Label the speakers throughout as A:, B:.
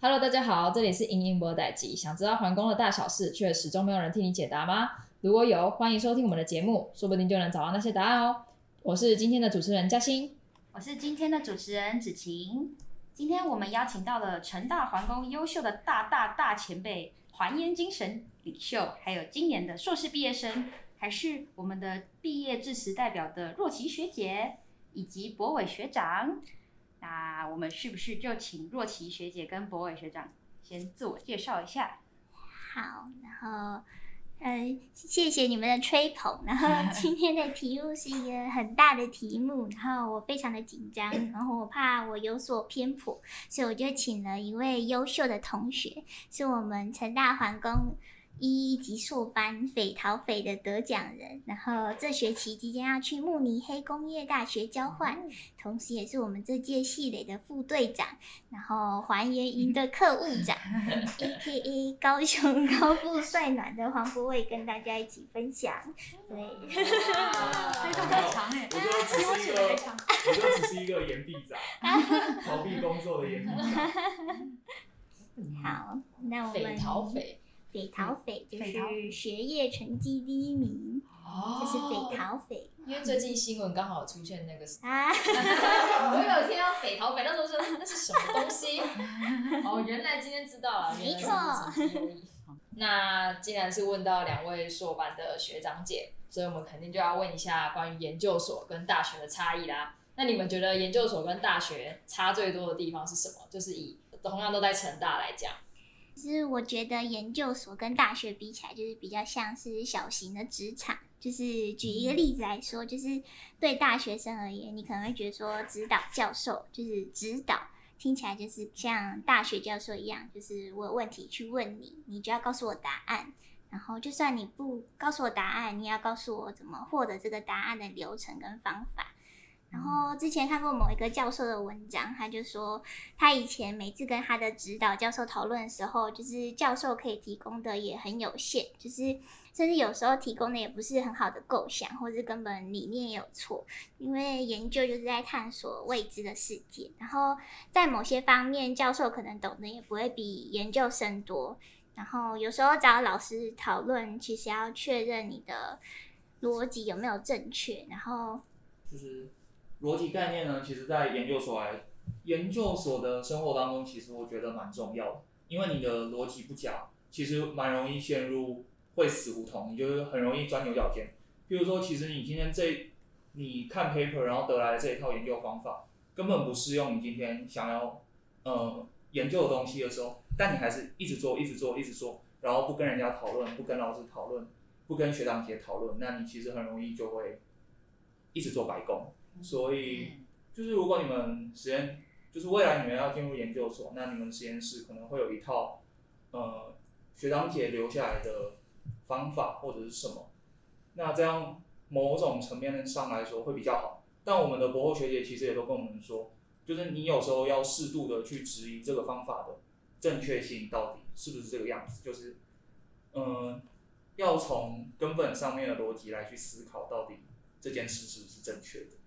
A: Hello，大家好，这里是英英博代机。想知道皇宫的大小事，却始终没有人替你解答吗？如果有，欢迎收听我们的节目，说不定就能找到那些答案哦。我是今天的主持人嘉欣，
B: 我是今天的主持人子晴。今天我们邀请到了成大皇宫优秀的大大大前辈，环烟精神领袖，还有今年的硕士毕业生，还是我们的毕业致辞代表的若琪学姐，以及博伟学长。那我们是不是就请若琪学姐跟博伟学长先自我介绍一下？
C: 好，然后，呃，谢谢你们的吹捧。然后 今天的题目是一个很大的题目，然后我非常的紧张，然后我怕我有所偏颇，所以我就请了一位优秀的同学，是我们成大皇宫。一级硕班匪逃匪的得奖人，然后这学期即将要去慕尼黑工业大学交换，嗯、同时也是我们这届系垒的副队长，然后还原营的客务长，A.K.A. 高雄高富帅暖的黄国伟跟大家一起分享。对，
D: 非常的长哎，我觉得只是一个，我觉得只是一个岩壁长，逃避工作的岩壁长。
C: 好，那我们
A: 斐陶斐。
C: 斐陶斐就是学业成绩第一名，哦、就是匪逃匪。
A: 因为最近新闻刚好出现那个 啊，我有听到匪逃匪，那时候说那是什么东西？哦，原来今天知道了，没错。那既然是问到两位硕班的学长姐，所以我们肯定就要问一下关于研究所跟大学的差异啦。那你们觉得研究所跟大学差最多的地方是什么？就是以同样都在成大来讲。
C: 其实我觉得研究所跟大学比起来，就是比较像是小型的职场。就是举一个例子来说，就是对大学生而言，你可能会觉得说指导教授就是指导，听起来就是像大学教授一样，就是我有问题去问你，你就要告诉我答案。然后就算你不告诉我答案，你也要告诉我怎么获得这个答案的流程跟方法。然后之前看过某一个教授的文章，他就说他以前每次跟他的指导教授讨论的时候，就是教授可以提供的也很有限，就是甚至有时候提供的也不是很好的构想，或是根本理念也有错。因为研究就是在探索未知的世界，然后在某些方面，教授可能懂得也不会比研究生多。然后有时候找老师讨论，其实要确认你的逻辑有没有正确，然后
D: 就是。逻辑概念呢，其实，在研究所来，研究所的生活当中，其实我觉得蛮重要的，因为你的逻辑不假，其实蛮容易陷入会死胡同，你就是很容易钻牛角尖。比如说，其实你今天这，你看 paper，然后得来的这一套研究方法，根本不适用你今天想要，呃，研究的东西的时候，但你还是一直做，一直做，一直做，然后不跟人家讨论，不跟老师讨论，不跟学长姐讨论，那你其实很容易就会一直做白工。所以，就是如果你们实验，就是未来你们要进入研究所，那你们实验室可能会有一套，呃，学长姐留下来的方法或者是什么，那这样某种层面上来说会比较好。但我们的博后学姐其实也都跟我们说，就是你有时候要适度的去质疑这个方法的正确性到底是不是这个样子，就是，嗯、要从根本上面的逻辑来去思考到底这件事是不是正确的。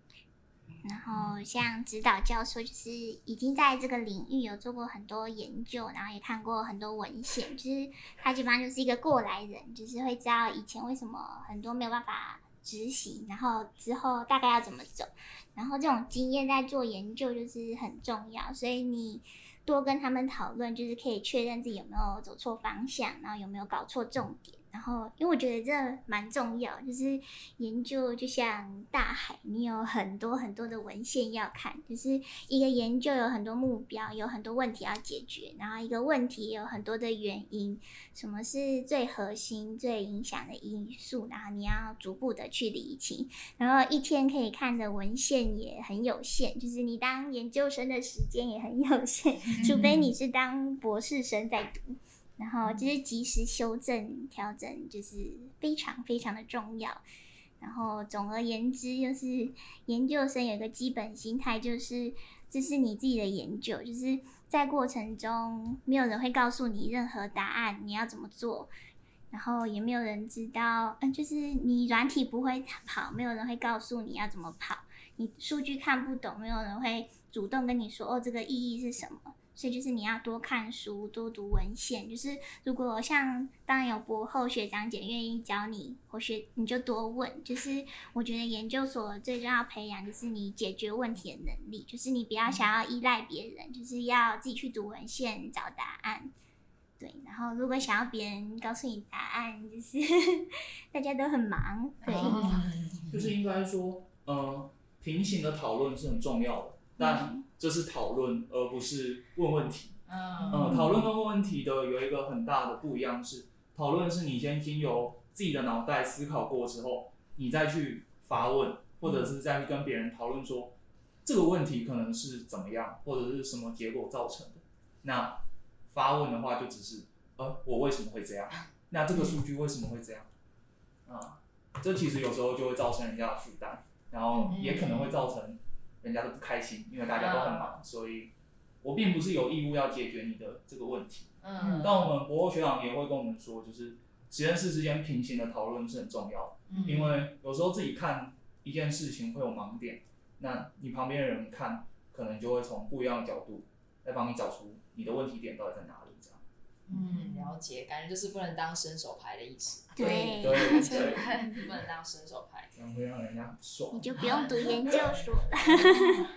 C: 然后像指导教授，就是已经在这个领域有做过很多研究，然后也看过很多文献，就是他基本上就是一个过来人，就是会知道以前为什么很多没有办法执行，然后之后大概要怎么走，然后这种经验在做研究就是很重要，所以你多跟他们讨论，就是可以确认自己有没有走错方向，然后有没有搞错重点。然后，因为我觉得这蛮重要，就是研究就像大海，你有很多很多的文献要看，就是一个研究有很多目标，有很多问题要解决，然后一个问题也有很多的原因，什么是最核心、最影响的因素，然后你要逐步的去理清。然后一天可以看的文献也很有限，就是你当研究生的时间也很有限，除非你是当博士生在读。然后就是及时修正、调整，就是非常非常的重要。然后总而言之，就是研究生有一个基本心态，就是这是你自己的研究，就是在过程中没有人会告诉你任何答案，你要怎么做，然后也没有人知道，嗯，就是你软体不会跑，没有人会告诉你要怎么跑，你数据看不懂，没有人会主动跟你说哦，这个意义是什么。所以就是你要多看书，多读文献。就是如果像当然有博后学长姐愿意教你，或学你就多问。就是我觉得研究所最重要培养就是你解决问题的能力，就是你不要想要依赖别人，就是要自己去读文献找答案。对，然后如果想要别人告诉你答案，就是 大家都很忙。对，
D: 就是应该说，嗯、呃，平行的讨论是很重要的，但这是讨论，而不是问问题。嗯，呃、讨论跟问问题的有一个很大的不一样是，讨论是你先经由自己的脑袋思考过之后，你再去发问，或者是再去跟别人讨论说这个问题可能是怎么样，或者是什么结果造成的。那发问的话，就只是，呃，我为什么会这样？那这个数据为什么会这样？啊，这其实有时候就会造成人家的负担，然后也可能会造成人家都不开心，因为大家都很忙，所以我并不是有义务要解决你的这个问题。嗯，但我们博后学长也会跟我们说，就是实验室之间平行的讨论是很重要的，因为有时候自己看一件事情会有盲点，那你旁边的人看，可能就会从不一样的角度来帮你找出。你的问题点到底在哪里？
A: 嗯，了解，感觉就是不能当伸手牌的意思。
C: 对
D: 对对，对
A: 不能当伸手牌，
D: 这样会让人家很爽。
C: 你就不用读研究所了。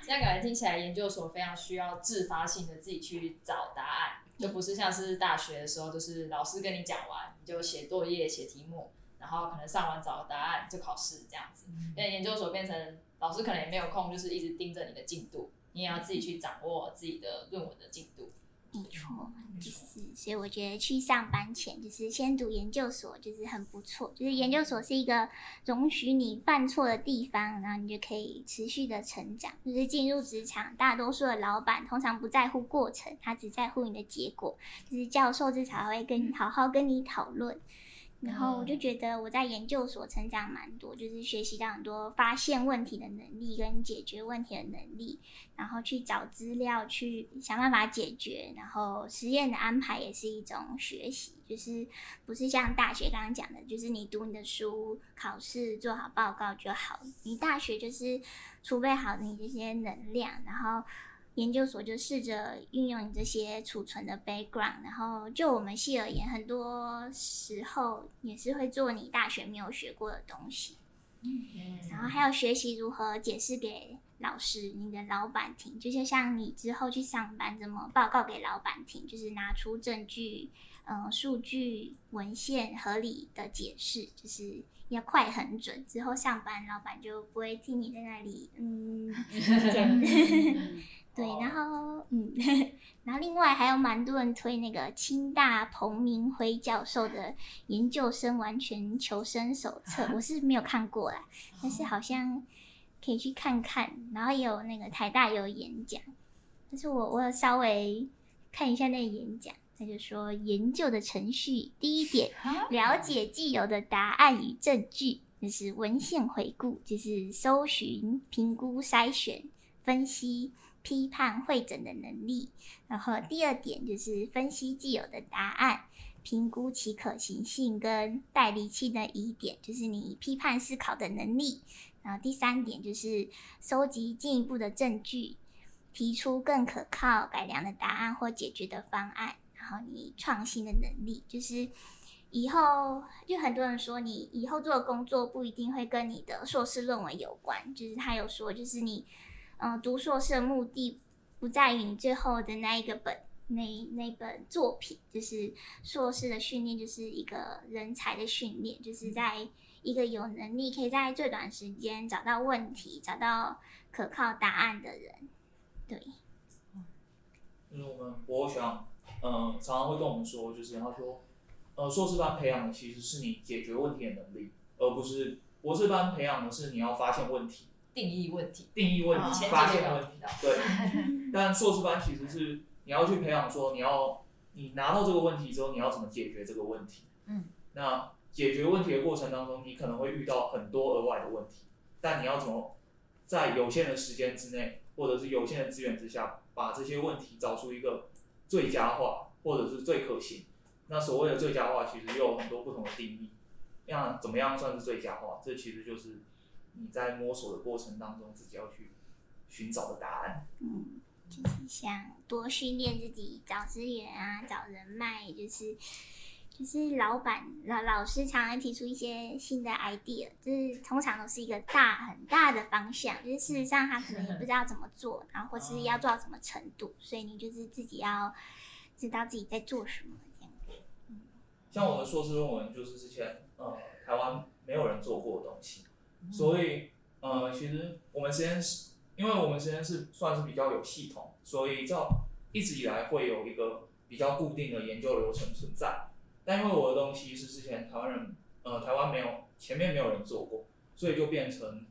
A: 这样感觉听起来，研究所非常需要自发性的自己去找答案，就不是像是大学的时候，就是老师跟你讲完，你就写作业、写题目，然后可能上完找答案就考试这样子。但研究所变成老师可能也没有空，就是一直盯着你的进度，你也要自己去掌握自己的论文的进度。
C: 没错，就是所以我觉得去上班前就是先读研究所，就是很不错。就是研究所是一个容许你犯错的地方，然后你就可以持续的成长。就是进入职场，大多数的老板通常不在乎过程，他只在乎你的结果。就是教授至少会跟你好好跟你讨论。然后我就觉得我在研究所成长蛮多，就是学习到很多发现问题的能力跟解决问题的能力，然后去找资料去想办法解决，然后实验的安排也是一种学习，就是不是像大学刚刚讲的，就是你读你的书、考试做好报告就好，你大学就是储备好你这些能量，然后。研究所就试着运用你这些储存的 background，然后就我们系而言，很多时候也是会做你大学没有学过的东西，嗯，然后还有学习如何解释给老师、你的老板听，就像你之后去上班怎么报告给老板听，就是拿出证据、嗯，数据、文献合理的解释，就是要快很准。之后上班，老板就不会听你在那里，嗯。对，然后嗯，然后另外还有蛮多人推那个清大彭明辉教授的研究生完全求生手册，我是没有看过啦，但是好像可以去看看。然后也有那个台大有演讲，但是我我有稍微看一下那个演讲，他就说研究的程序第一点，了解既有的答案与证据，就是文献回顾，就是搜寻、评估、筛选、分析。批判会诊的能力，然后第二点就是分析既有的答案，评估其可行性跟待厘清的疑点，就是你批判思考的能力。然后第三点就是收集进一步的证据，提出更可靠、改良的答案或解决的方案。然后你创新的能力，就是以后就很多人说你以后做的工作不一定会跟你的硕士论文有关，就是他有说就是你。嗯，读硕士的目的不在于你最后的那一个本，那那本作品，就是硕士的训练就是一个人才的训练，就是在一个有能力可以在最短时间找到问题、找到可靠答案的人。对，
D: 就是我们博后学长，嗯，常常会跟我们说，就是他说，呃，硕士班培养的其实是你解决问题的能力，而不是博士班培养的是你要发现问题。
A: 定义问题，
D: 定义问题，发现问题，对。但硕士班其实是你要去培养，说你要你拿到这个问题之后，你要怎么解决这个问题？嗯。那解决问题的过程当中，你可能会遇到很多额外的问题，但你要怎么在有限的时间之内，或者是有限的资源之下，把这些问题找出一个最佳化，或者是最可行？那所谓的最佳化，其实又有很多不同的定义。那怎么样算是最佳化？这其实就是。你在摸索的过程当中，自己要去寻找的答案。
C: 嗯，就是想多训练自己，找资源啊，找人脉，就是就是老板老老师常常提出一些新的 idea，就是通常都是一个大很大的方向，就是事实上他可能也不知道怎么做，然后或是要做到什么程度，所以你就是自己要知道自己在做什么
D: 像我的硕士论文就是之前呃台湾没有人做过的东西，所以呃其实我们实验室。因为我们实验室算是比较有系统，所以照一直以来会有一个比较固定的研究流程存在。但因为我的东西是之前台湾人，呃，台湾没有前面没有人做过，所以就变成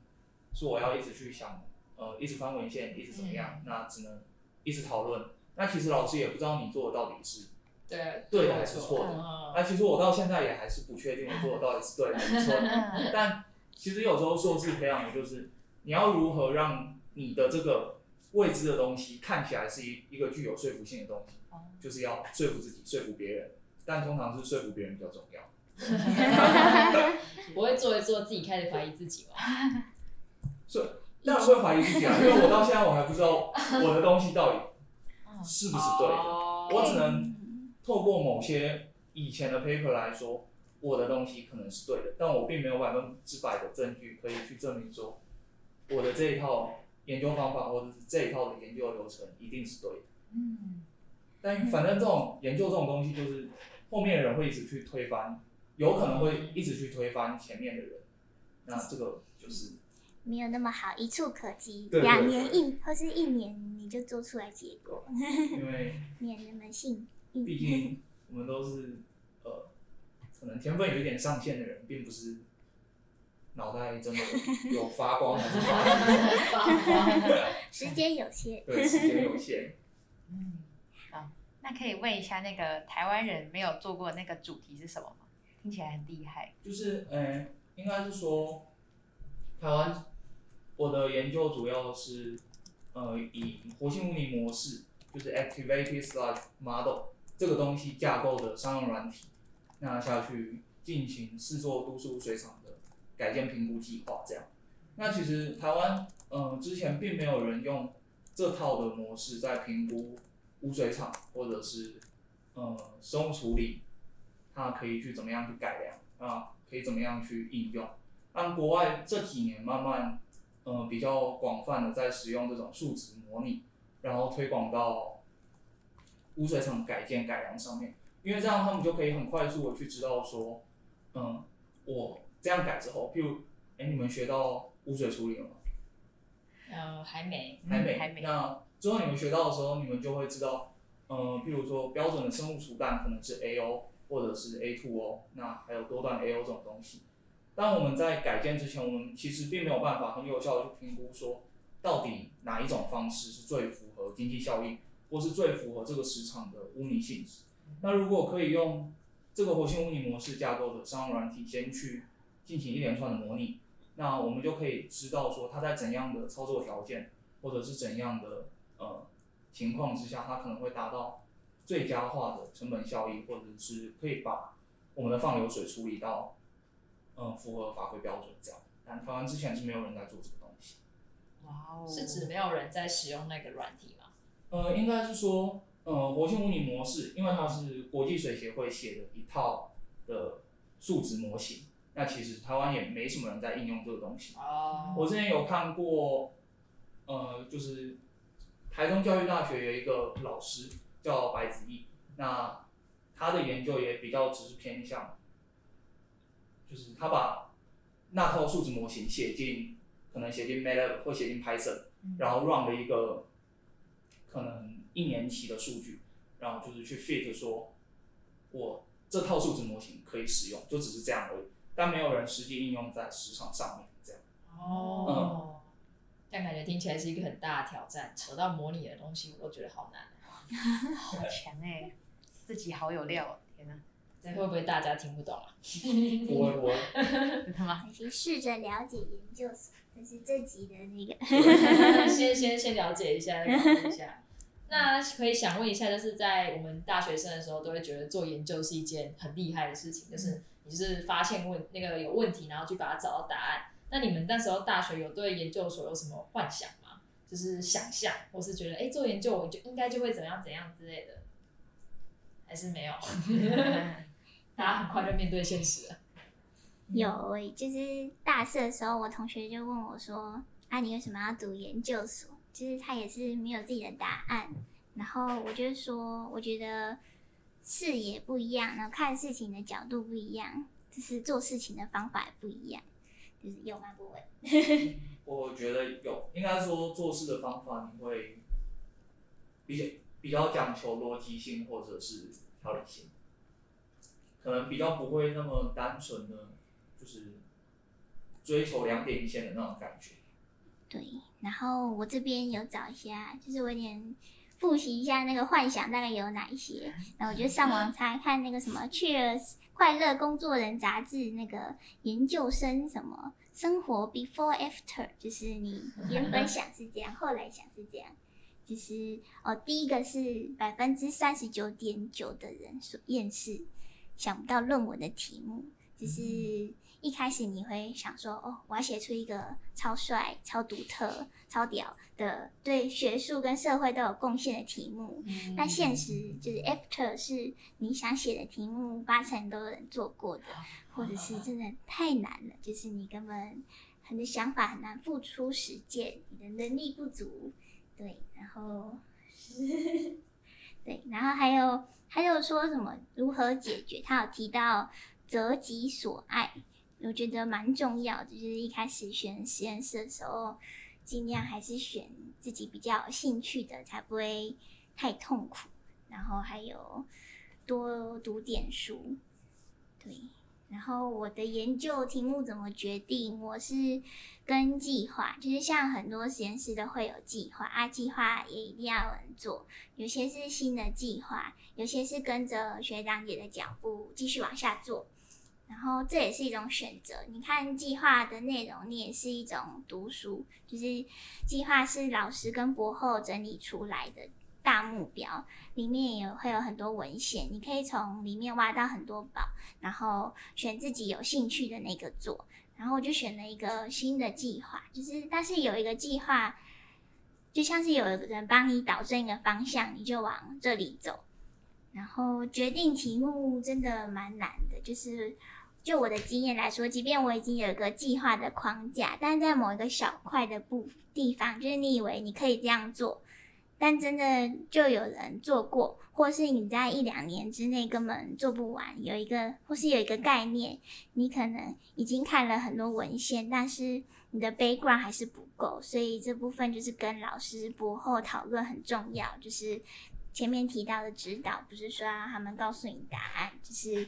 D: 是我要一直去想，呃，一直翻文献，一直怎么样，那只能一直讨论。那其实老师也不知道你做的到底是对对的还是错的。那其实我到现在也还是不确定我做的到底是对还是错的。但其实有时候硕士培养的就是你要如何让你的这个未知的东西看起来是一一个具有说服性的东西，就是要说服自己，说服别人，但通常是说服别人比较重要。
A: 不会做一做，自己开始怀疑自己吗？
D: 所以当然会怀疑自己啊，因为我到现在我还不知道我的东西到底是不是对的，我只能透过某些以前的 paper 来说，我的东西可能是对的，但我并没有百分之百的证据可以去证明说我的这一套。研究方法或者是这一套的研究流程一定是对的，嗯，但反正这种研究这种东西，就是后面的人会一直去推翻，有可能会一直去推翻前面的人，那这个就是
C: 没有那么好，一触可及，两年一或是一年你就做出来结果，
D: 因为
C: 没那么幸运，
D: 毕竟我们都是呃，可能天分有一点上限的人，并不是。脑袋真的有发光还是发光？
C: 时间有限。
D: 对，时间有限。
B: 嗯，好，那可以问一下，那个台湾人没有做过那个主题是什么吗？听起来很厉害。
D: 就是，嗯、欸，应该是说，台湾，我的研究主要是，呃，以活性污泥模式，就是 Activated Sludge Model 这个东西架构的商用软体，那下去进行四座都市污水厂的。改建评估计划这样，那其实台湾嗯之前并没有人用这套的模式在评估污水厂或者是呃生物处理，它可以去怎么样去改良啊，可以怎么样去应用。按国外这几年慢慢嗯比较广泛的在使用这种数值模拟，然后推广到污水厂改建改良上面，因为这样他们就可以很快速的去知道说嗯我。这样改之后，譬如，哎，你们学到污水处理了吗？
A: 呃，还没，
D: 还没，还没。那之后你们学到的时候，你们就会知道，嗯、呃，譬如说标准的生物除氮可能是 AO 或者是 A2O，那还有多段 AO 这种东西。当我们在改建之前，我们其实并没有办法很有效的去评估说，到底哪一种方式是最符合经济效益，或是最符合这个市场的污泥性质。那如果可以用这个活性污泥模式架构的商用软体先去。进行一连串的模拟，那我们就可以知道说，它在怎样的操作条件，或者是怎样的呃情况之下，它可能会达到最佳化的成本效益，或者是可以把我们的放流水处理到嗯、呃、符合法规标准这样。但台湾之前是没有人在做这个东西。
A: 哇哦！是指没有人在使用那个软体吗？
D: 呃，应该是说，呃，活性物理模式，因为它是国际水协会写的一套的数值模型。那其实台湾也没什么人在应用这个东西。哦。我之前有看过，呃，就是台中教育大学有一个老师叫白子毅，那他的研究也比较只是偏向，就是他把那套数值模型写进，可能写进 MATLAB 或写进 Python，然后 run 了一个可能一年期的数据，然后就是去 fit 说，我这套数值模型可以使用，就只是这样而已。但没有人实际应用在市场上面，这样。
A: 哦。嗯。但感觉听起来是一个很大的挑战，扯到模拟的东西，我都觉得好难。
B: 好强哎、欸！自己好有料，天哪！
A: 这会不会大家听不懂啊？
D: 不会不会。
B: 他妈。
C: 先试着了解研究所，就是这集的那个。
A: 先先先了解一下，了解一下。那可以想问一下，就是在我们大学生的时候，都会觉得做研究是一件很厉害的事情，就是。你是发现问那个有问题，然后去把它找到答案。那你们那时候大学有对研究所有什么幻想吗？就是想象，或是觉得哎、欸，做研究我就应该就会怎样怎样之类的，还是没有？大家很快就面对现实了。
C: 有、欸，就是大四的时候，我同学就问我说：“啊，你为什么要读研究所？”就是他也是没有自己的答案。然后我就说，我觉得视野不一样，然后看事情的角度不一样，就是做事情的方法也不一样。就是有吗？不会。
D: 我觉得有，应该说做事的方法你会比较比较讲求逻辑性或者是条理性，可能比较不会那么单纯的，就是追求两点一线的那种感觉。
C: 对，然后我这边有找一下，就是我有点复习一下那个幻想大概有哪一些，然后我就上网查看那个什么《Cheers 快乐工作人》杂志那个研究生什么生活 Before After，就是你原本想是这样，后来想是这样，就是哦，第一个是百分之三十九点九的人所厌世，想不到论文的题目，就是。一开始你会想说，哦，我要写出一个超帅、超独特、超屌的，对学术跟社会都有贡献的题目。嗯、但现实就是，after 是你想写的题目，八成都有人做过的，或者是真的太难了，就是你根本很多想法很难付出实践，你的能力不足。对，然后，对，然后还有还有说什么如何解决？他有提到择己所爱。我觉得蛮重要的，就是一开始选实验室的时候，尽量还是选自己比较有兴趣的，才不会太痛苦。然后还有多读点书，对。然后我的研究题目怎么决定？我是跟计划，就是像很多实验室都会有计划啊，计划也一定要有人做。有些是新的计划，有些是跟着学长姐的脚步继续往下做。然后这也是一种选择。你看计划的内容，你也是一种读书。就是计划是老师跟博后整理出来的大目标，里面也会有很多文献，你可以从里面挖到很多宝，然后选自己有兴趣的那个做。然后我就选了一个新的计划，就是但是有一个计划，就像是有一个人帮你导正一个方向，你就往这里走。然后决定题目真的蛮难的，就是。就我的经验来说，即便我已经有一个计划的框架，但在某一个小块的部地方，就是你以为你可以这样做，但真的就有人做过，或是你在一两年之内根本做不完。有一个或是有一个概念，你可能已经看了很多文献，但是你的 background 还是不够，所以这部分就是跟老师博后讨论很重要。就是前面提到的指导，不是说让他们告诉你答案，就是。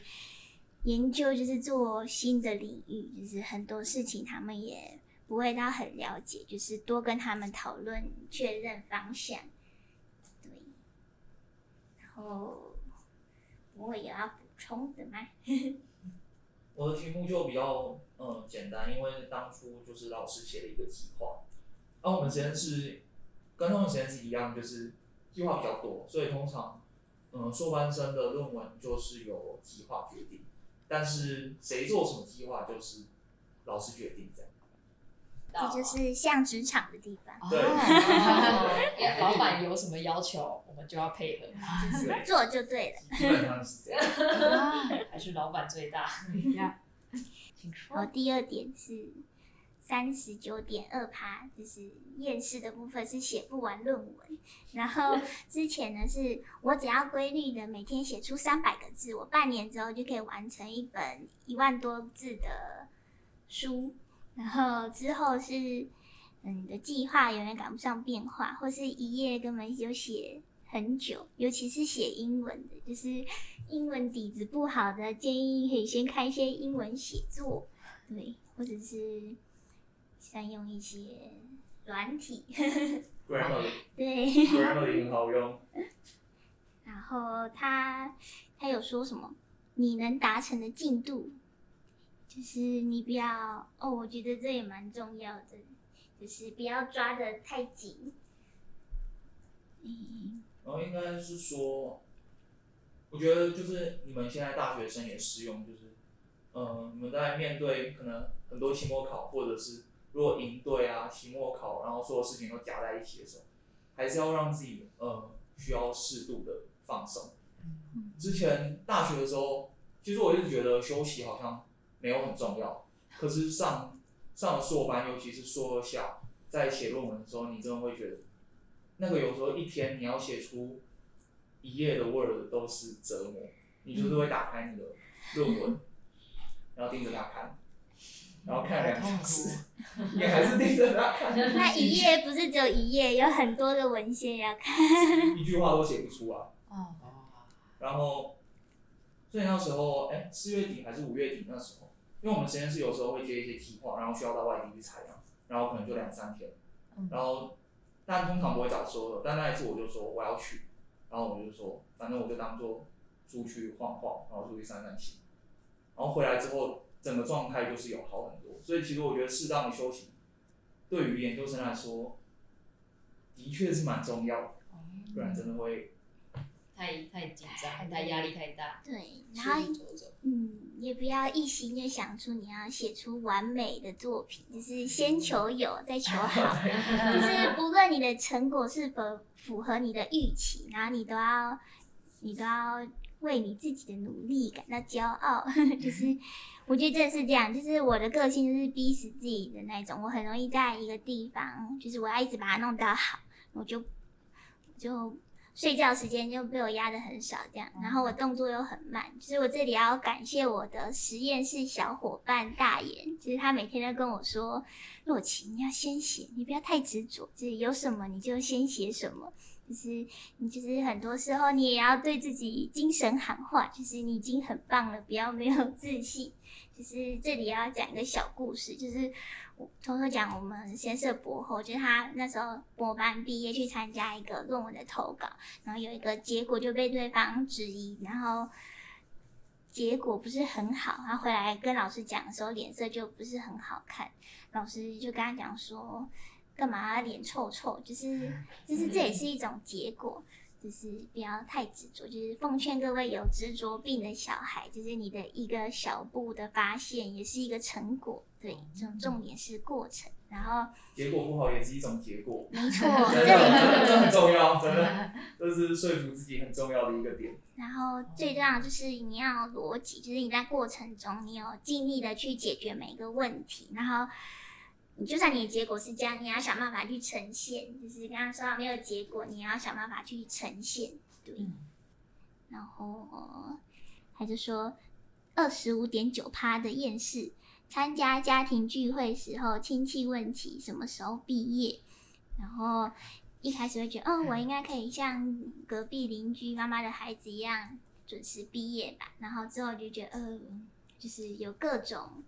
C: 研究就是做新的领域，就是很多事情他们也不会到很了解，就是多跟他们讨论，确认方向。对，然后我也要补充的吗？
D: 我的题目就比较嗯简单，因为当初就是老师写了一个计划，而我们实验室跟他们实验室一样，就是计划比较多，所以通常嗯硕班生的论文就是由计划决定。但是谁做什么计划，就是老师决定这样。
C: 这就是像职场的地方。
D: 对。
A: 老板有什么要求，我们就要配合。
C: 就是做就对了。
D: 基本上是这样。
A: 还是老板最大。
C: 请说。然后第二点是。三十九点二趴，就是厌世的部分是写不完论文。然后之前呢，是我只要规律的每天写出三百个字，我半年之后就可以完成一本一万多字的书。然后之后是，嗯，的计划永远赶不上变化，或是一页根本就写很久，尤其是写英文的，就是英文底子不好的，建议可以先看一些英文写作，对，或者是。善用一些软体
D: ，Grammarly，
C: 对
D: ，Grammarly 很好用。
C: 然后他他有说什么？你能达成的进度，就是你不要哦，我觉得这也蛮重要的，就是不要抓的太紧。
D: 嗯，然后应该是说，我觉得就是你们现在大学生也适用，就是嗯，你们在面对可能很多期末考或者是如果营队啊、期末考，然后所有事情都夹在一起的时候，还是要让自己呃需要适度的放松。之前大学的时候，其实我一直觉得休息好像没有很重要，可是上上了硕班，尤其是硕二下，在写论文的时候，你真的会觉得，那个有时候一天你要写出一页的 Word 都是折磨，你就是会打开你的论文，然后盯着它看。然后看两小时，你还是盯着他看。
C: 那一页不是只有一页，有很多的文献要看。
D: 一句话都写不出来。哦。然后，所以那时候，哎，四月底还是五月底那时候，因为我们实验室有时候会接一些计划，然后需要到外地去采样，然后可能就两三天。然后，但通常不会早说的，但那一次我就说我要去，然后我就说，反正我就当做出去晃晃，然后出去散散心，然后回来之后。整个状态就是有好很多，所以其实我觉得适当的休息，对于研究生来说，的确是蛮重要的，不然真的会
A: 太太紧张，太压力太大。
C: 对，然后嗯，也不要一心就想出你要写出完美的作品，就是先求有，再求好，就是不论你的成果是否符合你的预期，然后你都要你都要为你自己的努力感到骄傲，就是。我觉得真的是这样，就是我的个性就是逼死自己的那种，我很容易在一个地方，就是我要一直把它弄到好，我就就睡觉时间就被我压得很少这样，然后我动作又很慢，就是我这里要感谢我的实验室小伙伴大眼，就是他每天都跟我说，若琪你要先写，你不要太执着，就是有什么你就先写什么。就是你，就是很多时候你也要对自己精神喊话，就是你已经很棒了，不要没有自信。就是这里要讲一个小故事，就是我偷偷讲我们先设博后，就是他那时候博班毕业去参加一个论文的投稿，然后有一个结果就被对方质疑，然后结果不是很好，他回来跟老师讲的时候脸色就不是很好看，老师就跟他讲说。干嘛脸臭臭？就是，就是这也是一种结果，就是不要太执着。就是奉劝各位有执着病的小孩，就是你的一个小步的发现也是一个成果。对，这种重点是过程。然后
D: 结果不好也是一种结果，没 错，这很重要，真的，这是说服自己很重要的一个点。
C: 然后最重要就是你要逻辑，就是你在过程中你有尽力的去解决每一个问题，然后。你就算你的结果是这样，你要想办法去呈现。就是刚刚说到没有结果，你要想办法去呈现。对，嗯、然后他就说二十五点九趴的厌世，参加家庭聚会时候，亲戚问起什么时候毕业，然后一开始会觉得，哦，我应该可以像隔壁邻居妈妈的孩子一样准时毕业吧。然后之后就觉得，呃，就是有各种。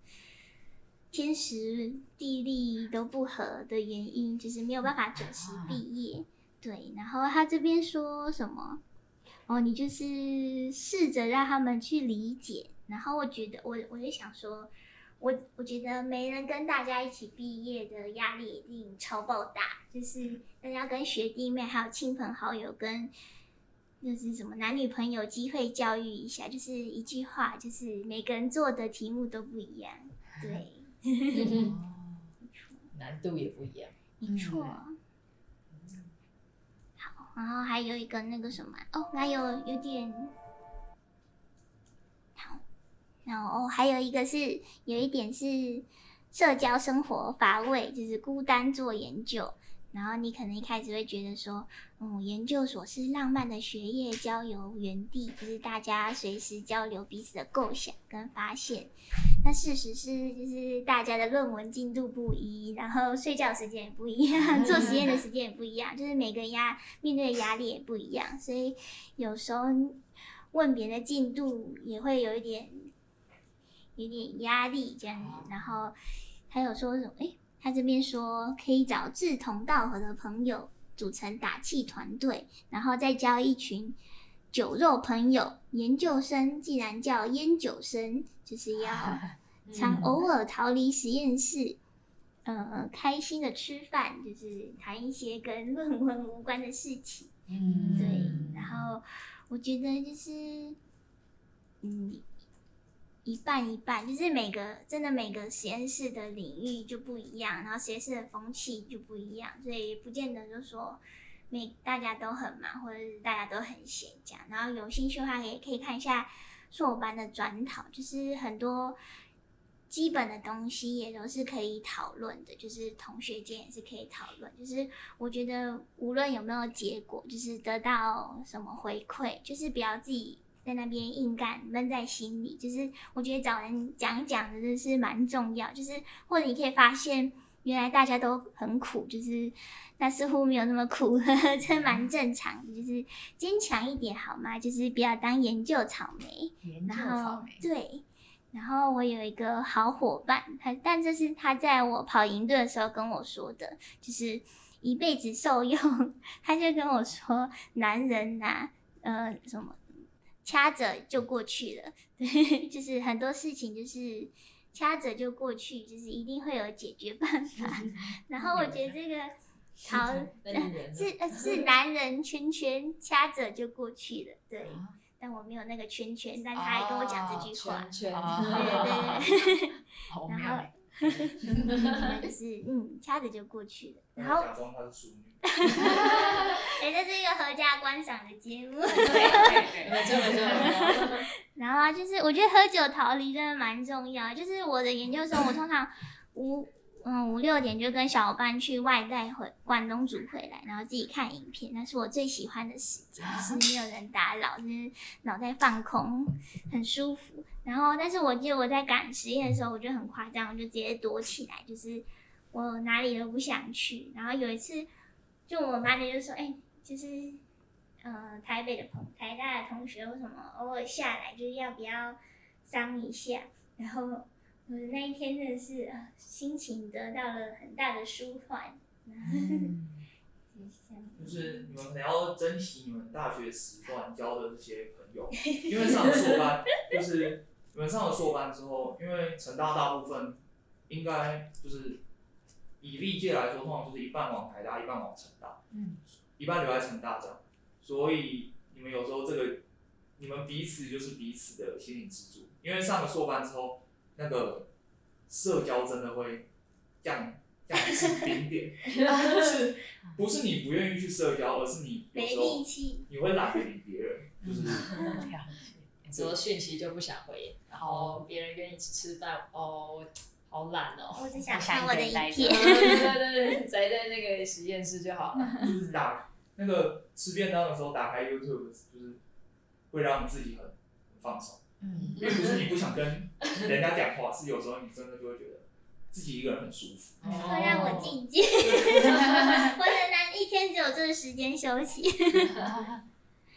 C: 天时地利都不合的原因，就是没有办法准时毕业。对，然后他这边说什么？哦，你就是试着让他们去理解。然后我觉得，我我就想说，我我觉得没人跟大家一起毕业的压力一定超爆大，就是大家跟学弟妹还有亲朋好友跟就是什么男女朋友机会教育一下，就是一句话，就是每个人做的题目都不一样。对。
A: 难度也不一样，
C: 没错。好，然后还有一个那个什么哦，还有有点好，然后哦，还有一个是有一点是社交生活乏味，就是孤单做研究。然后你可能一开始会觉得说，嗯，研究所是浪漫的学业交流园地，就是大家随时交流彼此的构想跟发现。那事实是，就是大家的论文进度不一，然后睡觉时间也不一样，做实验的时间也不一样，就是每个压面对的压力也不一样，所以有时候问别人的进度也会有一点有点压力这样。然后还有说什么？哎。他这边说可以找志同道合的朋友组成打气团队，然后再交一群酒肉朋友。研究生既然叫烟酒生，就是要 常偶尔逃离实验室，呃，开心的吃饭，就是谈一些跟论文无关的事情。嗯，对。然后我觉得就是，嗯。一半一半，就是每个真的每个实验室的领域就不一样，然后实验室的风气就不一样，所以不见得就说每大家都很忙，或者是大家都很闲这样。然后有兴趣的话，也可以看一下硕班的专讨，就是很多基本的东西也都是可以讨论的，就是同学间也是可以讨论。就是我觉得无论有没有结果，就是得到什么回馈，就是不要自己。在那边硬干，闷在心里，就是我觉得找人讲一讲真的是蛮重要。就是或者你可以发现，原来大家都很苦，就是那似乎没有那么苦，呵呵，这蛮正常的。就是坚强一点好吗？就是不要当研究草莓。
B: 研究草莓。
C: 对。然后我有一个好伙伴，他但这是他在我跑营队的时候跟我说的，就是一辈子受用。他就跟我说，男人呐、啊，呃，什么？掐着就过去了，对，就是很多事情就是掐着就过去，就是一定会有解决办法。然后我觉得这个好是 呃是男人圈圈掐着就过去了，对。但我没有那个圈圈，但他还跟我讲这句话，对对对。然后。就是嗯，掐着就过去了。然后 哎，这是一个合家观赏的节目。对对对，没错没错。然后啊，就是我觉得喝酒逃离真的蛮重要。就是我的研究生，我通常五嗯五六点就跟小伙伴去外带回关东煮回来，然后自己看影片，那是我最喜欢的时间，就是没有人打扰，就是脑袋放空，很舒服。然后，但是我记得我在赶实验的时候，我就很夸张，我就直接躲起来，就是我哪里都不想去。然后有一次，就我妈妈就说：“哎、欸，就是，呃，台北的朋台大的同学为什么偶尔下来，就是要不要伤一下？”然后我的那一天真的是心情得到了很大的舒缓。嗯
D: 就是你们可能要珍惜你们大学时段交的这些朋友，因为上了硕班，就是你们上了硕班之后，因为成大大部分应该就是以历届来说，通常就是一半往台大，一半往成大，嗯，一半留在成大这样，所以你们有时候这个你们彼此就是彼此的心灵支柱，因为上了硕班之后，那个社交真的会降。这样是顶点，是不是你不愿意去社交，而是你有时候你会懒得理别人，就是
A: 很多讯息就不想回，然后别人约你一起吃饭，哦，好懒哦，
C: 我只 想看我的影片，对
A: 对对，宅在那个实验室就好了。
D: 就是打那个吃便当的时候打开 YouTube，就是会让自己很很放松，嗯，并不是你不想跟人家讲话，是有时候你真的就会觉得。自己一个人很舒服，
C: 会让我静静。我很难一天只有这个时间休息。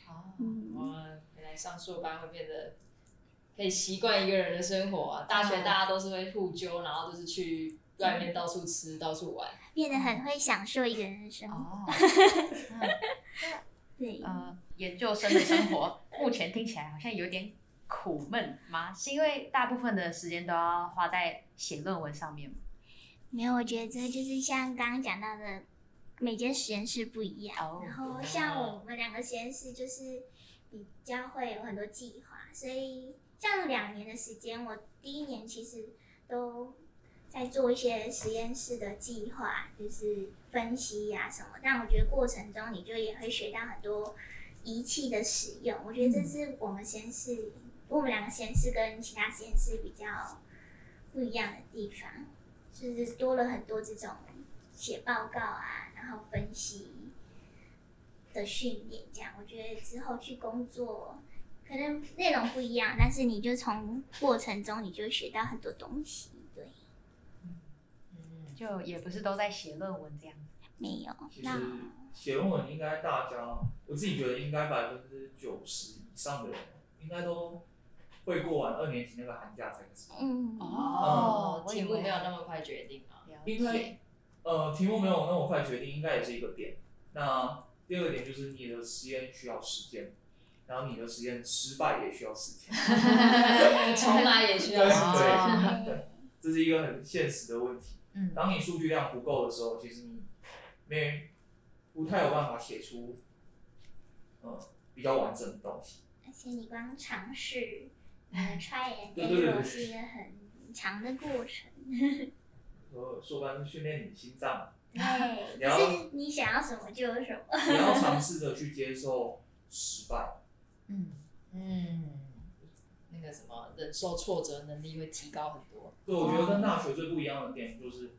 A: 好，我原来上硕班会变得可以习惯一个人的生活啊。大学大家都是会互揪，然后就是去外面到处吃、到处玩，
C: 变得很会享受一个人的生活。
B: 对，呃，研究生的生活目前听起来好像有点。苦闷吗？是因为大部分的时间都要花在写论文上面吗？
C: 没有，我觉得这就是像刚刚讲到的，每间实验室不一样。Oh, 然后像我们两个实验室就是比较会有很多计划，所以像两年的时间，我第一年其实都在做一些实验室的计划，就是分析呀、什么。但我觉得过程中你就也会学到很多仪器的使用。我觉得这是我们实验室。我们两个实验室跟其他实验室比较不一样的地方，就是多了很多这种写报告啊，然后分析的训练。这样，我觉得之后去工作，可能内容不一样，但是你就从过程中你就学到很多东西。对，
B: 嗯，就也不是都在写论文这样子。
C: 没有。
D: 其实写论文应该大家，我自己觉得应该百分之九十以上的人应该都。会过完二年级那个寒假才开始。
C: 嗯
A: 哦，题目没有那么快决定啊。
D: 因为呃，题目没有那么快决定，应该也是一个点。那第二个点就是你的实验需要时间，然后你的实验失败也需要时间，
A: 重来也需要时间。
D: 对，这是一个很现实的问题。嗯，当你数据量不够的时候，其实你没不太有办法写出呃比较完整的东西。
C: 而且你光尝试。try and error 是一个很长的过程。
D: 呃说白了，训练你心脏。
C: 对，
D: 你要
C: 是你想要什么就有什么。
D: 你要尝试着去接受失败。
A: 嗯嗯，那个什么，忍受挫折能力会提高很多。
D: 对，我觉得跟大学最不一样的点就是，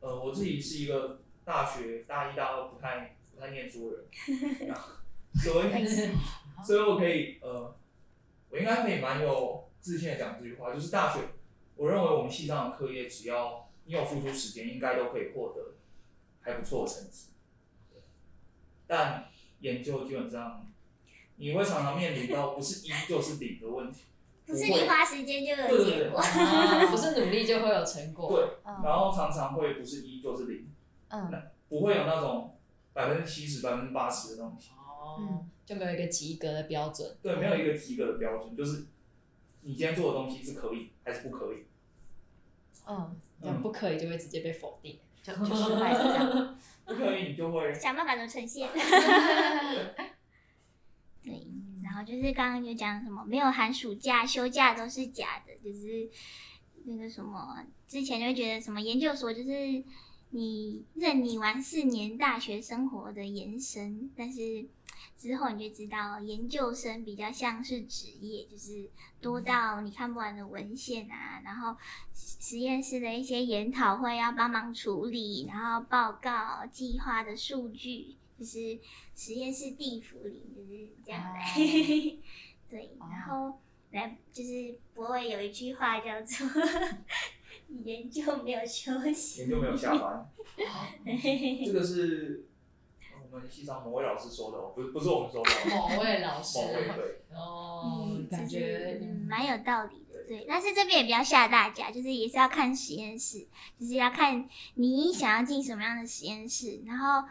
D: 呃，我自己是一个大学大一、大二不太不太念书的人，所以 所以我可以呃，我应该可以蛮有自信的讲这句话，就是大学，我认为我们系上的课业只要。你有付出时间，应该都可以获得还不错的成绩。但研究基本上，你会常常面临到不是一就是零的问题。
C: 不是你花时间就有结果。
D: 对对对，
A: 不是努力就会有成果。
D: 对，然后常常会不是一就是零。嗯。不会有那种百分之七十、百分之八十的东西。
A: 哦。就没有一个及格的标准。
D: 对，没有一个及格的标准，就是你今天做的东西是可以还是不可以。
A: 嗯。嗯、不可以就会直接被否定，
B: 就就失败这样。
D: 不可以你就会
C: 想办法能呈现。就是刚刚就讲什么没有寒暑假休假都是假的，就是那个什么之前就觉得什么研究所就是你任你玩四年大学生活的延伸，但是。之后你就知道，研究生比较像是职业，就是多到你看不完的文献啊，然后实验室的一些研讨会要帮忙处理，然后报告计划的数据，就是实验室地府里就是这样来。Oh. 对，然后来就是不会有一句话叫做“ 研究没有休息”，
D: 研究没有下班。这个是。我们系上某位老师说的，不是不是我们说的。
A: 某位老师，
D: 某位对。
A: 哦，嗯、感觉
C: 嗯蛮有道理的，对。但是这边也不要吓大家，就是也是要看实验室，就是要看你想要进什么样的实验室，然后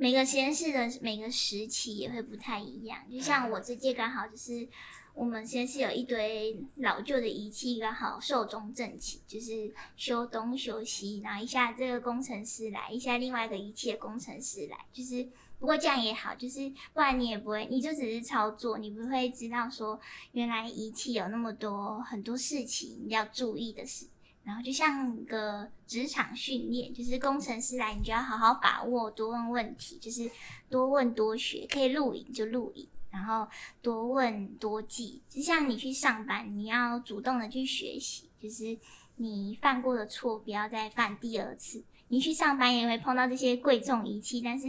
C: 每个实验室的每个时期也会不太一样。就像我这届刚好就是。我们现在是有一堆老旧的仪器，刚好寿终正寝，就是修东修西，然后一下这个工程师来，一下另外一个仪器的工程师来，就是不过这样也好，就是不然你也不会，你就只是操作，你不会知道说原来仪器有那么多很多事情要注意的事，然后就像个职场训练，就是工程师来，你就要好好把握，多问问题，就是多问多学，可以录影就录影。然后多问多记，就像你去上班，你要主动的去学习，就是你犯过的错不要再犯第二次。你去上班也会碰到这些贵重仪器，但是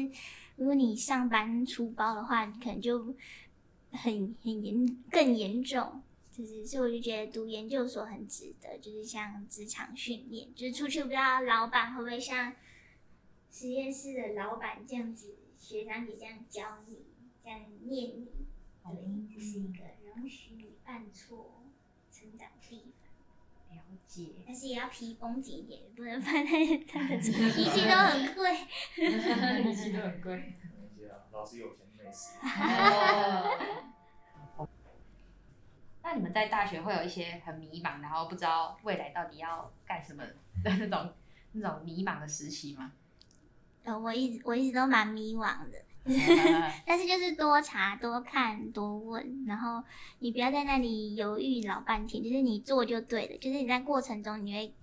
C: 如果你上班出包的话，你可能就很很严更严重。就是所以我就觉得读研究所很值得，就是像职场训练，就是出去不知道老板会不会像实验室的老板这样子，学长姐这样教你。这样念你，对，这是一个容许你犯错、成长的地方。
B: 了解。
C: 但是也要皮绷紧一点，不能犯太大的错。仪器都很贵，
A: 仪器都很贵。
D: 没关系啊，老师有钱没事。
B: 那你们在大学会有一些很迷茫，然后不知道未来到底要干什么的那种那种迷茫的时期吗？
C: 呃，我一直我一直都蛮迷惘的。但是就是多查多看多问，然后你不要在那里犹豫老半天，就是你做就对了。就是你在过程中你会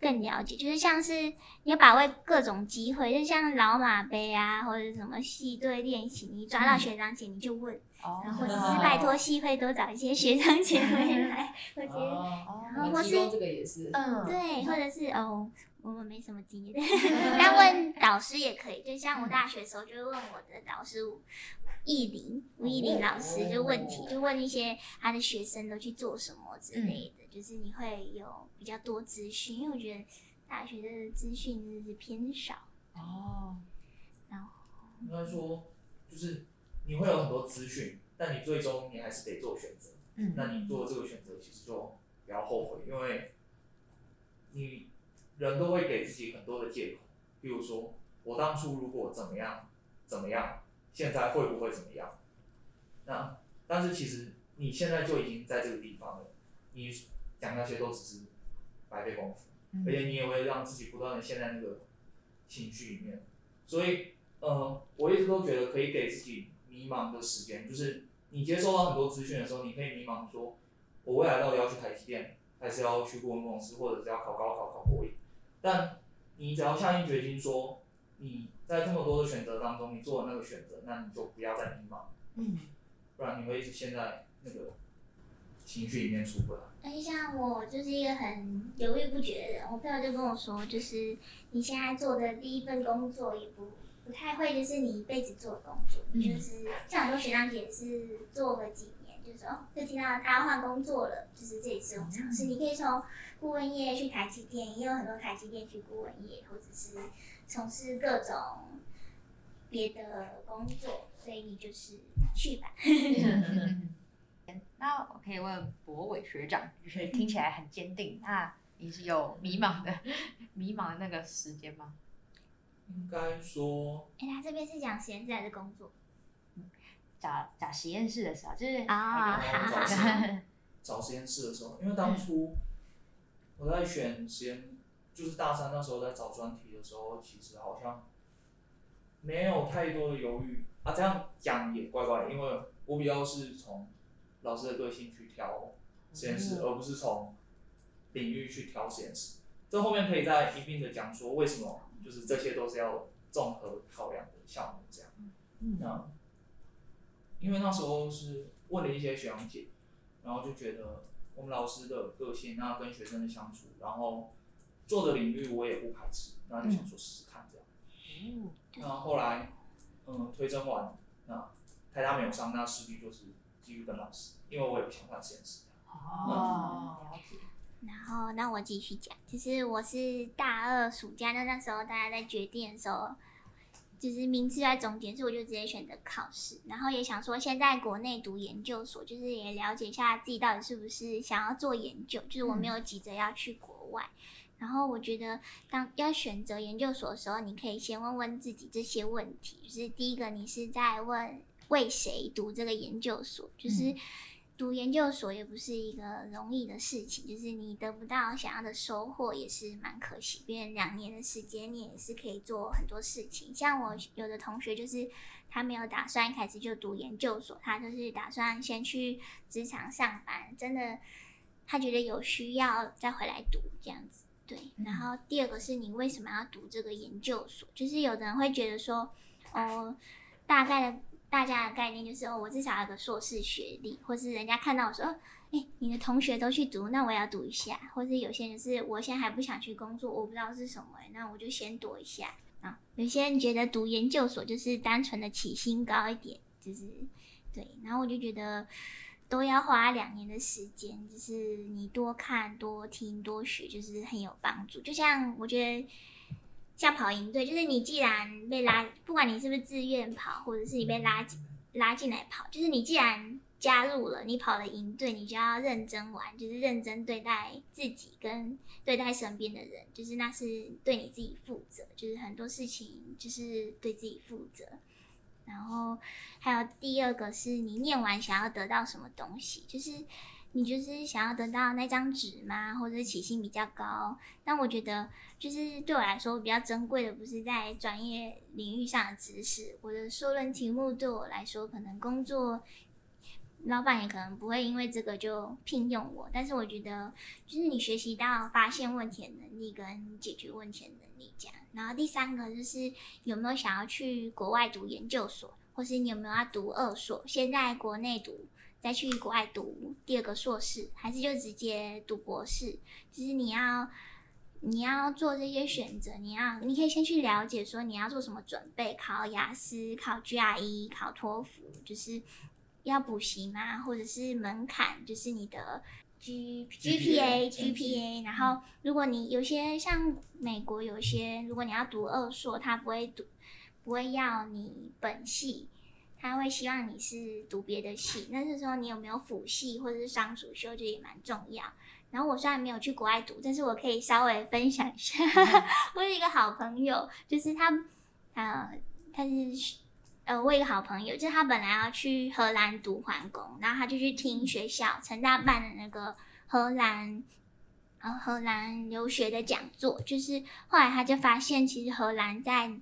C: 更了解，就是像是你要把握各种机会，就像老马杯啊，或者什么系队练习，你抓到学长姐你就问，嗯、然后或者是拜托系会多找一些学长姐回来，或者然后或是
A: 这个也是，
C: 嗯，对，或者是哦。我们没什么经验，但问导师也可以。就像我大学的时候，就会问我的导师吴艺林，吴艺林老师就问题，就问一些他的学生都去做什么之类的，就是你会有比较多资讯。因为我觉得大学的资讯真的是偏少
A: 哦。
C: 然后
D: 应该说，就是你会有很多资讯，但你最终你还是得做选择。嗯，那你做这个选择，其实就不要后悔，因为你。人都会给自己很多的借口，比如说我当初如果怎么样怎么样，现在会不会怎么样？那但是其实你现在就已经在这个地方了，你讲那些都只是白费功夫，嗯、而且你也会让自己不断的陷在那个情绪里面。所以，呃，我一直都觉得可以给自己迷茫的时间，就是你接收到很多资讯的时候，你可以迷茫说，我未来到底要去台积电，还是要去顾问公司，或者是要考高考考国营？但你只要下定决心说，你在这么多的选择当中，你做了那个选择，那你就不要再迷茫，嗯，不然你会一直陷在那个情绪里面出不来。
C: 而且像我就是一个很犹豫不决的人，我朋友就跟我说，就是你现在做的第一份工作也不不太会，就是你一辈子做的工作，嗯、就是像很多学长姐是做了几年，就是哦，就听到他要换工作了，就是这也是我们尝试，你可以从顾问业去台积电，也有很多台积电去顾问业，或者是从事各种别的工作，所以你就是去吧。
B: 那我可以问博伟学长，就是听起来很坚定，那你是有迷茫的、迷茫的那个时间吗？
D: 应该说，
C: 哎、欸，他这边是讲实验室还是工作？
B: 找找实验室的时候，就是
C: 啊，
D: 找实 找实验室的时候，因为当初我在选实验，就是大三那时候在找专题的时候，其实好像没有太多的犹豫啊。这样讲也怪怪的，因为我比较是从老师的个性去挑实验室，嗯、而不是从领域去挑实验室。这后面可以再一并的讲说为什么，就是这些都是要综合考量的项目这样。嗯，那因为那时候是问了一些学长姐，然后就觉得我们老师的个性，那跟学生的相处，然后做的领域我也不排斥，那就想说试试看这样。嗯，那后来嗯推甄完，那台大没有上，那势必就是。继续跟老师，因为我也不想换实验室。
B: 哦，了解。
C: 然后，那我继续讲，其实我是大二暑假，那那时候大家在决定的时候，就是名次在终点，所以我就直接选择考试。然后也想说，先在国内读研究所，就是也了解一下自己到底是不是想要做研究，就是我没有急着要去国外。嗯、然后我觉得，当要选择研究所的时候，你可以先问问自己这些问题，就是第一个，你是在问。为谁读这个研究所？就是读研究所也不是一个容易的事情，就是你得不到想要的收获也是蛮可惜。因为两年的时间，你也是可以做很多事情。像我有的同学，就是他没有打算一开始就读研究所，他就是打算先去职场上班。真的，他觉得有需要再回来读这样子。对。然后第二个是你为什么要读这个研究所？就是有的人会觉得说，哦，大概的。大家的概念就是哦，我至少有个硕士学历，或是人家看到我说，哎、你的同学都去读，那我也要读一下。或是有些人是我现在还不想去工作，我不知道是什么，那我就先躲一下啊。有些人觉得读研究所就是单纯的起薪高一点，就是对。然后我就觉得都要花两年的时间，就是你多看、多听、多学，就是很有帮助。就像我觉得。像跑营队，就是你既然被拉，不管你是不是自愿跑，或者是你被拉进拉进来跑，就是你既然加入了，你跑了营队，你就要认真玩，就是认真对待自己跟对待身边的人，就是那是对你自己负责，就是很多事情就是对自己负责。然后还有第二个是你念完想要得到什么东西，就是。你就是想要得到那张纸吗？或者是起薪比较高？但我觉得，就是对我来说比较珍贵的，不是在专业领域上的知识。我的说论题目对我来说，可能工作老板也可能不会因为这个就聘用我。但是我觉得，就是你学习到发现问题的能力跟解决问题的能力这样。然后第三个就是有没有想要去国外读研究所，或是你有没有要读二所？现在国内读。再去国外读第二个硕士，还是就直接读博士？就是你要你要做这些选择，你要你可以先去了解说你要做什么准备，考雅思、考 GRE、考托福，就是要补习吗？或者是门槛，就是你的 G GPA GPA。然后如果你有些像美国有些，如果你要读二硕，他不会读，不会要你本系。他会希望你是读别的系，那这时候你有没有辅系或者是双主修，就也蛮重要。然后我虽然没有去国外读，但是我可以稍微分享一下。我有一个好朋友，就是他，呃，他是呃，我有一个好朋友，就是他本来要去荷兰读环工，然后他就去听学校成大办的那个荷兰，呃，荷兰留学的讲座，就是后来他就发现，其实荷兰在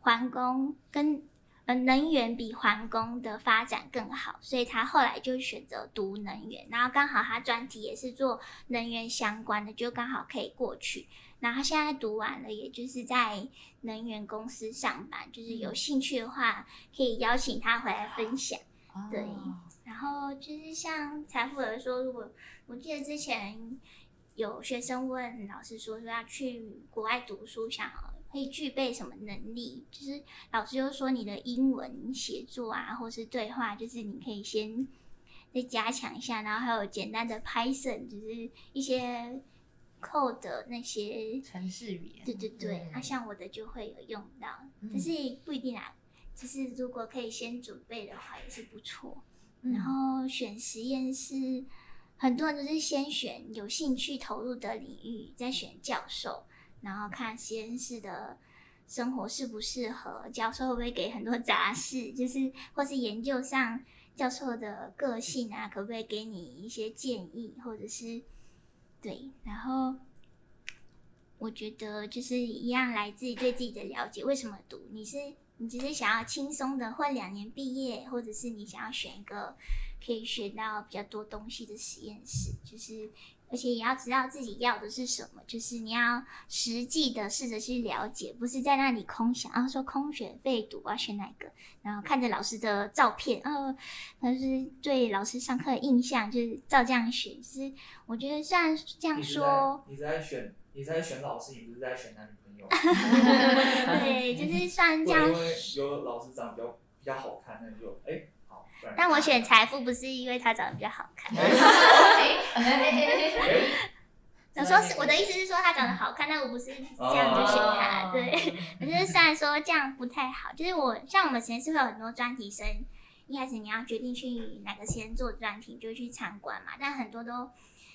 C: 环工跟呃能源比环工的发展更好，所以他后来就选择读能源，然后刚好他专题也是做能源相关的，就刚好可以过去。然后他现在读完了，也就是在能源公司上班，就是有兴趣的话可以邀请他回来分享。对，然后就是像财富的说，如果我记得之前有学生问老师说，说要去国外读书，想会具备什么能力？就是老师就说你的英文写作啊，或是对话，就是你可以先再加强一下，然后还有简单的 Python，就是一些 code 的那些
B: 程式语言。
C: 对对对，那、嗯啊、像我的就会有用到，但是不一定啊。就是如果可以先准备的话，也是不错。然后选实验室，很多人都是先选有兴趣投入的领域，再选教授，然后看实验室的生活适不适合，教授会不会给很多杂事，就是或是研究上教授的个性啊，可不可以给你一些建议，或者是对。然后我觉得就是一样，来自于对自己的了解，为什么读？你是？你只是想要轻松的混两年毕业，或者是你想要选一个可以学到比较多东西的实验室，就是而且也要知道自己要的是什么，就是你要实际的试着去了解，不是在那里空想，然后说空选废读，我要选哪个，然后看着老师的照片，哦，但是对老师上课的印象就是照这样选，就是我觉得虽然这样说，
D: 你在选你在选老师，你不是在选男女朋友。
C: 对，就是算这样。
D: 因为有老师长得比较比较好看，那就哎。
C: 但我选财富不是因为他长得比较好看。我说是我的意思是说他长得好看，但我不是这样就选他。对，可是虽然说这样不太好，就是我像我们实验室会有很多专题生，一开始你要决定去哪个先做专题，就去参观嘛。但很多都。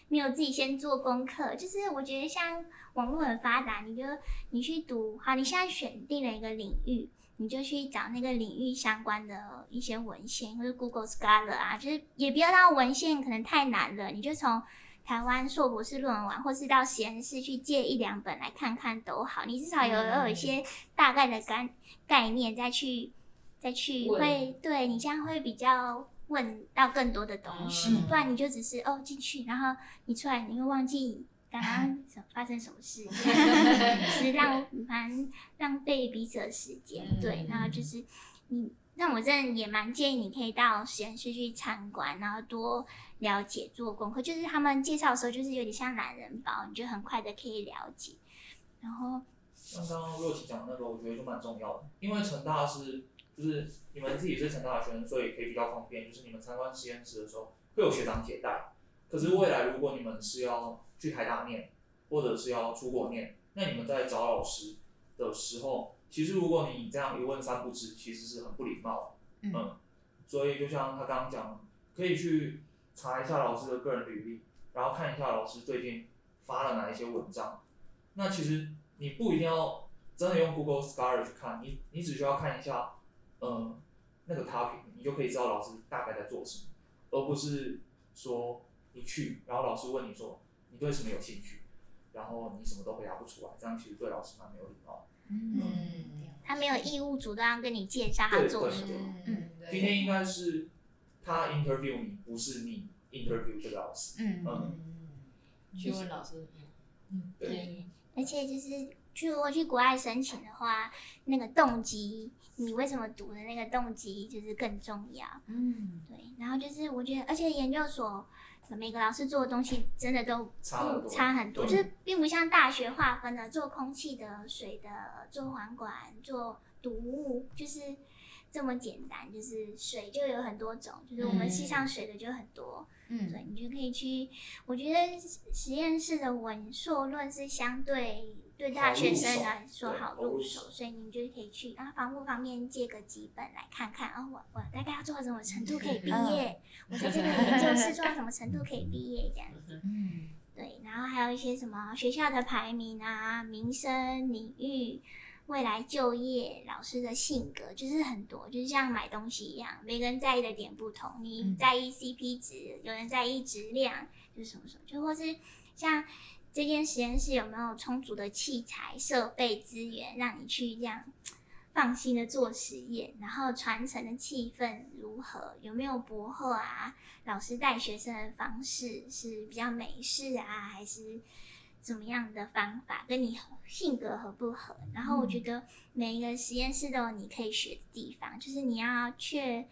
C: 没有自己先做功课，就是我觉得像网络很发达，你就你去读好，你现在选定了一个领域，你就去找那个领域相关的一些文献，或者 Google Scholar 啊，就是也不要让文献可能太难了，你就从台湾硕博士论文网，或是到实验室去借一两本来看看都好，你至少有有一些大概的概概念，再去再去会对你这样会比较。问到更多的东西，不然你就只是哦进去，然后你出来，你会忘记刚刚 发生什么事，是浪蛮浪费彼此的时间。对，然后就是你，那我真的也蛮建议你可以到实验室去参观，然后多了解做功课。就是他们介绍的时候，就是有点像懒人包，你就很快的可以了解。然后
D: 像刚刚若琪讲的那个，我觉得就蛮重要的，因为成大是。就是你们自己是成大的学生，所以可以比较方便。就是你们参观实验室的时候，会有学长姐带。可是未来如果你们是要去台大念，或者是要出国念，那你们在找老师的时候，其实如果你这样一问三不知，其实是很不礼貌的。嗯。所以就像他刚刚讲，可以去查一下老师的个人履历，然后看一下老师最近发了哪一些文章。那其实你不一定要真的用 Google Scholar 去看，你你只需要看一下。嗯，那个 topic 你就可以知道老师大概在做什么，而不是说你去，然后老师问你说你对什么有兴趣，然后你什么都回答不出来，这样其实对老师蛮没有礼貌。
C: 嗯，嗯，他没有义务主动跟你介绍他做什么。嗯，
D: 今天应该是他 interview 你，不是你 interview 这个老师。嗯嗯，
A: 去问老师。嗯，
C: 对。而且就是，去如果去国外申请的话，那个动机。你为什么读的那个动机就是更重要，嗯，对。然后就是我觉得，而且研究所每个老师做的东西真的都差很多，差很多，就是并不像大学划分的做空气的、水的、做环管、做毒物，就是这么简单。就是水就有很多种，就是我们系上水的就很多，嗯，对，你就可以去。我觉得实验室的文硕论是相对。对大学生来说好入手，所以你就可以去啊，房屋方面借个几本来看看啊，我我大概要做到什么程度可以毕业？我在这个研究室做到什么程度可以毕业？这样子，嗯，对，然后还有一些什么学校的排名啊、民生领域、未来就业、老师的性格，就是很多，就是像买东西一样，每个人在意的点不同，你在意 CP 值，有人在意质量，就是什么什么，就或是像。这间实验室有没有充足的器材、设备、资源，让你去这样放心的做实验，然后传承的气氛如何？有没有博后啊？老师带学生的方式是比较美式啊，还是怎么样的方法？跟你性格合不合？然后我觉得每一个实验室都有你可以学的地方，就是你要确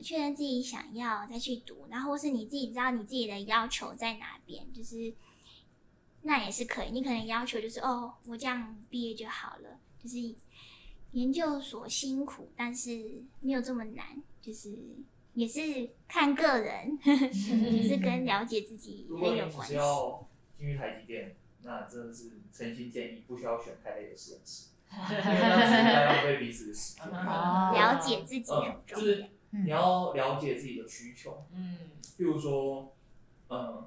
C: 确认自己想要再去读，然后或是你自己知道你自己的要求在哪边，就是那也是可以。你可能要求就是哦，我这样毕业就好了，就是。研究所辛苦，但是没有这么难，就是也是看个人，也是跟了解自己很有关系。
D: 如果你只要进去台积电，那真的是诚心建议不需要选太累的实验室，因为那是在浪费彼此的时间。
C: 了解自己很重要，
D: 嗯，就是你要了解自己的需求。嗯，譬如说，嗯，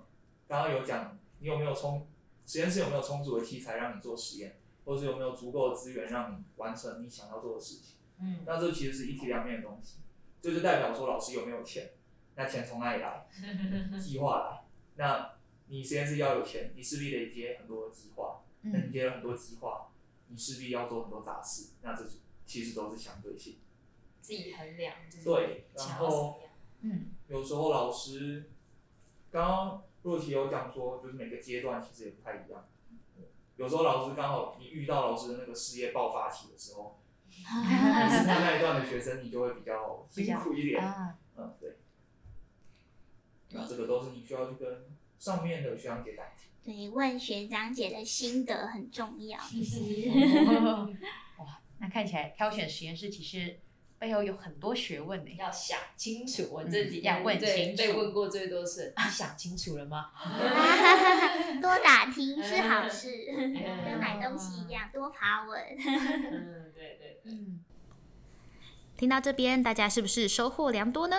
D: 刚刚有讲，你有没有充实验室有没有充足的器材让你做实验？或是有没有足够的资源让你完成你想要做的事情？嗯，那这其实是一体两面的东西，这就代表说老师有没有钱？那钱从哪里来？计划来。那你实验室要有钱，你势必得接很多的计划。那你接了很多计划，你势必要做很多杂事。那这其实都是相对性。
A: 自己衡量。
D: 对，然后，嗯，有时候老师刚刚若琪有讲说，就是每个阶段其实也不太一样。有时候老师刚好你遇到老师的那个事业爆发期的时候，你是他那一段的学生，你就会比较辛苦一点。嗯，对。那这个都是你需要去跟上面的学长姐谈。
C: 对，问学长姐的心得很重要。
B: 哇，那看起来挑选实验室其实。背后有很多学问呢，
A: 要想清楚。我这几天问清楚，被问过最多是：你想清楚了吗？
C: 多打听是好事，跟买东西一样，多爬文。
A: 嗯，对对对。嗯，
B: 听到这边，大家是不是收获良多呢？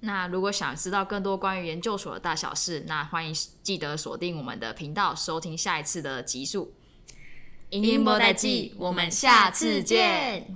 E: 那如果想知道更多关于研究所的大小事，那欢迎记得锁定我们的频道，收听下一次的集数。英英莫代记，我们下次见。